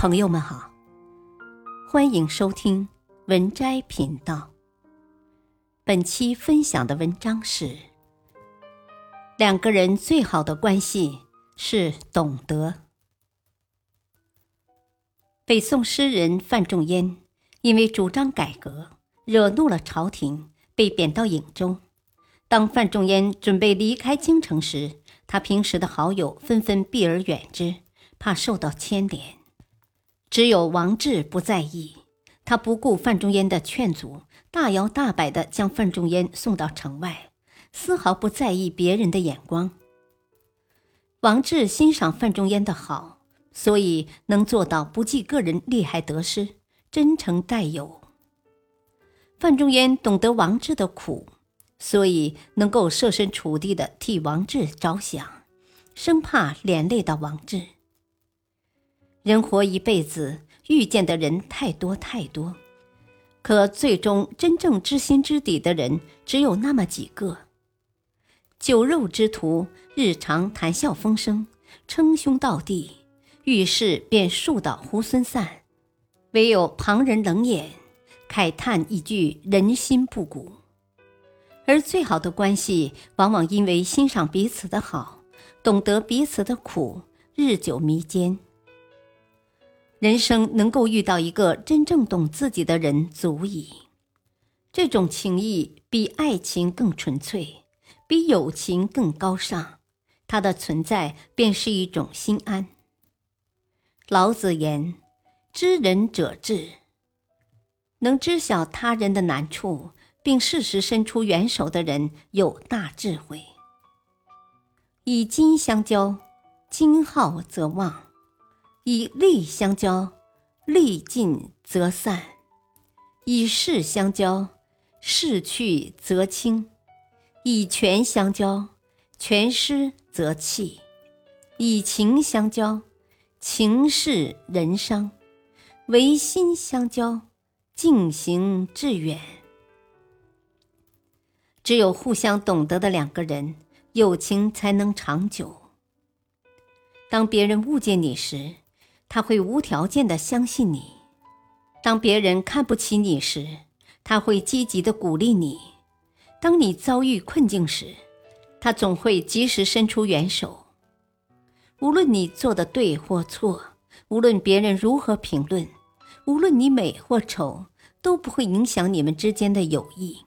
朋友们好，欢迎收听文摘频道。本期分享的文章是：两个人最好的关系是懂得。北宋诗人范仲淹因为主张改革，惹怒了朝廷，被贬到颍州。当范仲淹准备离开京城时，他平时的好友纷纷避而远之，怕受到牵连。只有王志不在意，他不顾范仲淹的劝阻，大摇大摆地将范仲淹送到城外，丝毫不在意别人的眼光。王志欣赏范仲淹的好，所以能做到不计个人利害得失，真诚待友。范仲淹懂得王志的苦，所以能够设身处地地替王志着想，生怕连累到王志。人活一辈子，遇见的人太多太多，可最终真正知心知底的人只有那么几个。酒肉之徒，日常谈笑风生，称兄道弟，遇事便树倒猢狲散；唯有旁人冷眼，慨叹一句人心不古。而最好的关系，往往因为欣赏彼此的好，懂得彼此的苦，日久弥坚。人生能够遇到一个真正懂自己的人足矣，这种情谊比爱情更纯粹，比友情更高尚。它的存在便是一种心安。老子言：“知人者智。”能知晓他人的难处，并适时伸出援手的人，有大智慧。以金相交，金耗则旺。以利相交，利尽则散；以势相交，势去则清；以权相交，权失则弃；以情相交，情逝人伤；唯心相交，静行致远。只有互相懂得的两个人，友情才能长久。当别人误解你时，他会无条件的相信你，当别人看不起你时，他会积极的鼓励你；当你遭遇困境时，他总会及时伸出援手。无论你做的对或错，无论别人如何评论，无论你美或丑，都不会影响你们之间的友谊，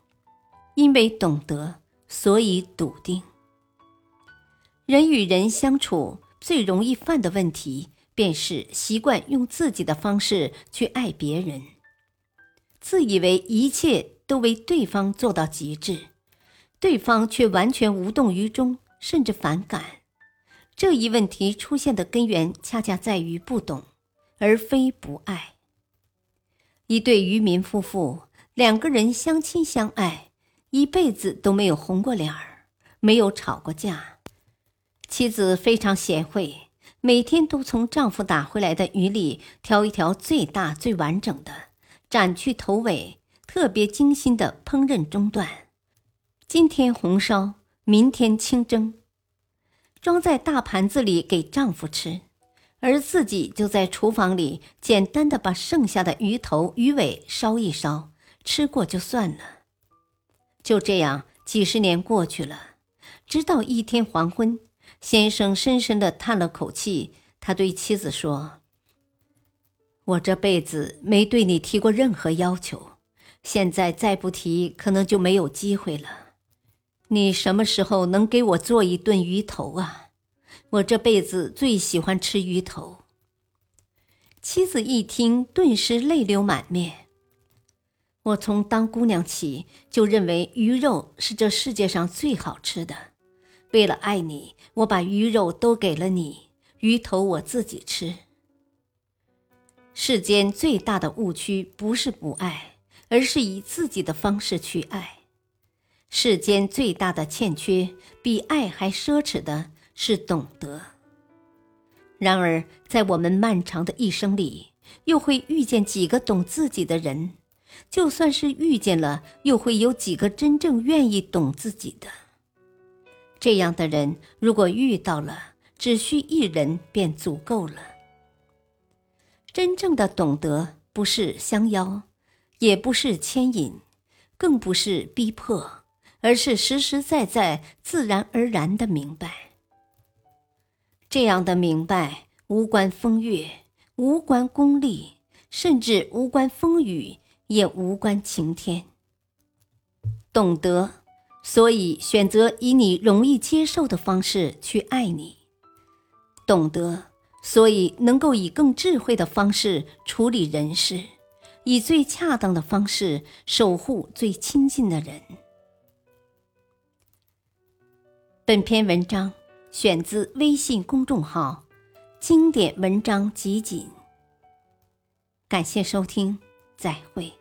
因为懂得，所以笃定。人与人相处最容易犯的问题。便是习惯用自己的方式去爱别人，自以为一切都为对方做到极致，对方却完全无动于衷，甚至反感。这一问题出现的根源，恰恰在于不懂，而非不爱。一对渔民夫妇，两个人相亲相爱，一辈子都没有红过脸儿，没有吵过架。妻子非常贤惠。每天都从丈夫打回来的鱼里挑一条最大最完整的，斩去头尾，特别精心的烹饪中段。今天红烧，明天清蒸，装在大盘子里给丈夫吃，而自己就在厨房里简单的把剩下的鱼头鱼尾烧一烧，吃过就算了。就这样，几十年过去了，直到一天黄昏。先生深深的叹了口气，他对妻子说：“我这辈子没对你提过任何要求，现在再不提，可能就没有机会了。你什么时候能给我做一顿鱼头啊？我这辈子最喜欢吃鱼头。”妻子一听，顿时泪流满面。我从当姑娘起就认为鱼肉是这世界上最好吃的。为了爱你，我把鱼肉都给了你，鱼头我自己吃。世间最大的误区不是不爱，而是以自己的方式去爱。世间最大的欠缺，比爱还奢侈的是懂得。然而，在我们漫长的一生里，又会遇见几个懂自己的人？就算是遇见了，又会有几个真正愿意懂自己的？这样的人，如果遇到了，只需一人便足够了。真正的懂得，不是相邀，也不是牵引，更不是逼迫，而是实实在在、自然而然的明白。这样的明白，无关风月，无关功利，甚至无关风雨，也无关晴天。懂得。所以，选择以你容易接受的方式去爱你，懂得；所以能够以更智慧的方式处理人事，以最恰当的方式守护最亲近的人。本篇文章选自微信公众号“经典文章集锦”。感谢收听，再会。